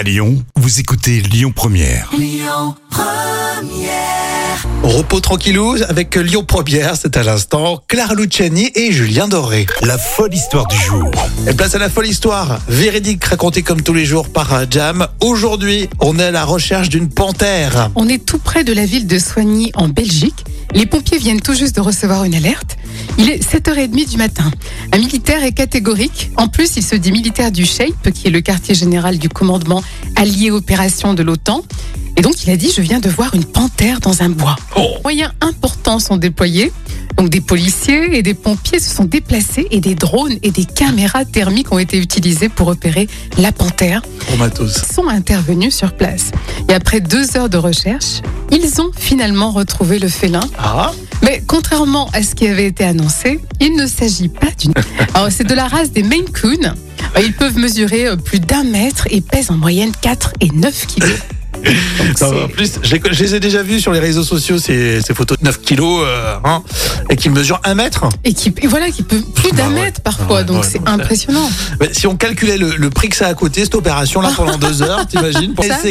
À Lyon, vous écoutez Lyon Première. Repos tranquillou avec Lyon Première, c'est à l'instant Clara Luciani et Julien Doré. La folle histoire du jour. Et place à la folle histoire, véridique racontée comme tous les jours par Jam. Aujourd'hui, on est à la recherche d'une panthère. On est tout près de la ville de Soigny en Belgique. Les pompiers viennent tout juste de recevoir une alerte. Il est 7h30 du matin. Un militaire est catégorique. En plus, il se dit militaire du SHAPE, qui est le quartier général du commandement allié opération de l'OTAN. Et donc, il a dit, je viens de voir une panthère dans un bois. Moyens importants sont déployés. Donc, des policiers et des pompiers se sont déplacés et des drones et des caméras thermiques ont été utilisés pour repérer la panthère matos. sont intervenus sur place. Et après deux heures de recherche, ils ont finalement retrouvé le félin. Ah, Mais contrairement à ce qui avait été annoncé, il ne s'agit pas d'une. Alors, c'est de la race des Maine Coon. Ils peuvent mesurer euh, plus d'un mètre et pèsent en moyenne 4 et 9 kilos. Non, en plus, je les, je les ai déjà vus sur les réseaux sociaux, ces, ces photos de 9 kilos, euh, hein, et qui mesurent 1 mètre. et qui, et voilà, qui peut plus d'un Bah ouais. mètre parfois, Ouais, donc ouais, c'est impressionnant. Mais si on calculait le, le prix que ça a coûté, cette opération-là, pendant deux heures, t'imagines pour Ça, ces.